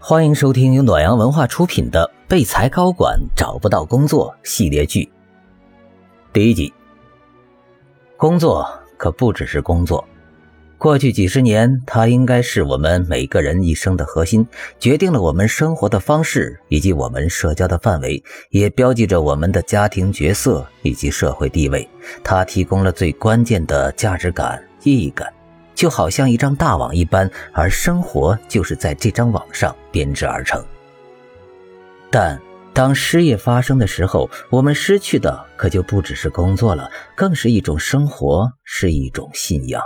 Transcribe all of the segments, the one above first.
欢迎收听由暖阳文化出品的《被裁高管找不到工作》系列剧。第一集。工作可不只是工作，过去几十年，它应该是我们每个人一生的核心，决定了我们生活的方式以及我们社交的范围，也标记着我们的家庭角色以及社会地位。它提供了最关键的价值感、意义感。就好像一张大网一般，而生活就是在这张网上编织而成。但当失业发生的时候，我们失去的可就不只是工作了，更是一种生活，是一种信仰。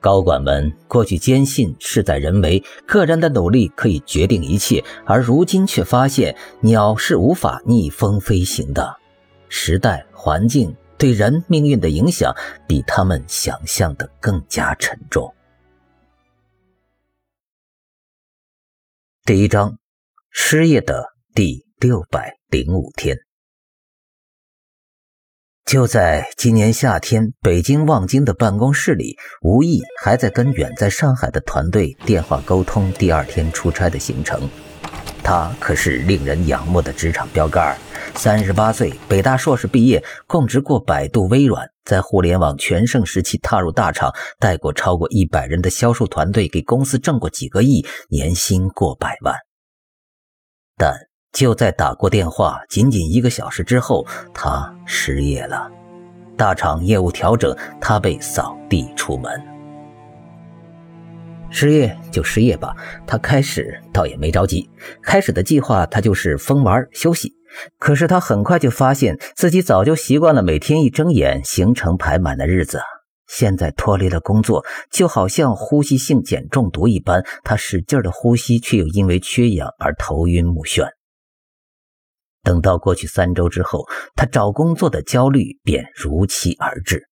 高管们过去坚信事在人为，个人的努力可以决定一切，而如今却发现鸟是无法逆风飞行的，时代环境。对人命运的影响比他们想象的更加沉重。第一章，失业的第六百零五天。就在今年夏天，北京望京的办公室里，吴毅还在跟远在上海的团队电话沟通第二天出差的行程。他可是令人仰慕的职场标杆。三十八岁，北大硕士毕业，供职过百度、微软，在互联网全盛时期踏入大厂，带过超过一百人的销售团队，给公司挣过几个亿，年薪过百万。但就在打过电话仅仅一个小时之后，他失业了。大厂业务调整，他被扫地出门。失业就失业吧，他开始倒也没着急。开始的计划，他就是疯玩休息。可是他很快就发现自己早就习惯了每天一睁眼行程排满的日子，现在脱离了工作，就好像呼吸性碱中毒一般，他使劲的呼吸，却又因为缺氧而头晕目眩。等到过去三周之后，他找工作的焦虑便如期而至。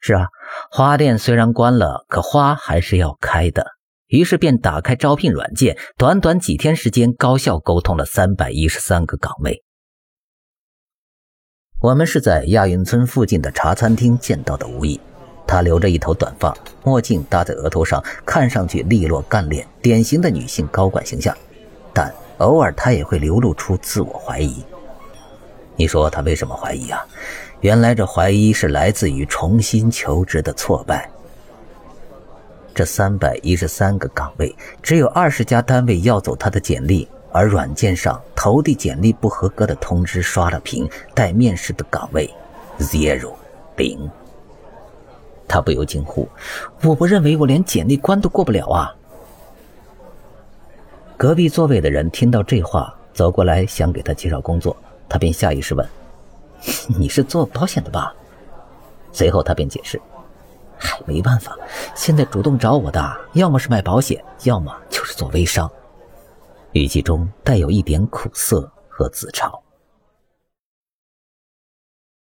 是啊，花店虽然关了，可花还是要开的。于是便打开招聘软件，短短几天时间，高效沟通了三百一十三个岗位。我们是在亚运村附近的茶餐厅见到的吴毅，他留着一头短发，墨镜搭在额头上，看上去利落干练，典型的女性高管形象。但偶尔他也会流露出自我怀疑。你说他为什么怀疑啊？原来这怀疑是来自于重新求职的挫败。这三百一十三个岗位，只有二十家单位要走他的简历，而软件上投递简历不合格的通知刷了屏，待面试的岗位，zero 零。他不由惊呼：“我不认为我连简历关都过不了啊！”隔壁座位的人听到这话，走过来想给他介绍工作，他便下意识问：“ 你是做保险的吧？”随后他便解释。嗨，没办法，现在主动找我的，要么是卖保险，要么就是做微商，语气中带有一点苦涩和自嘲。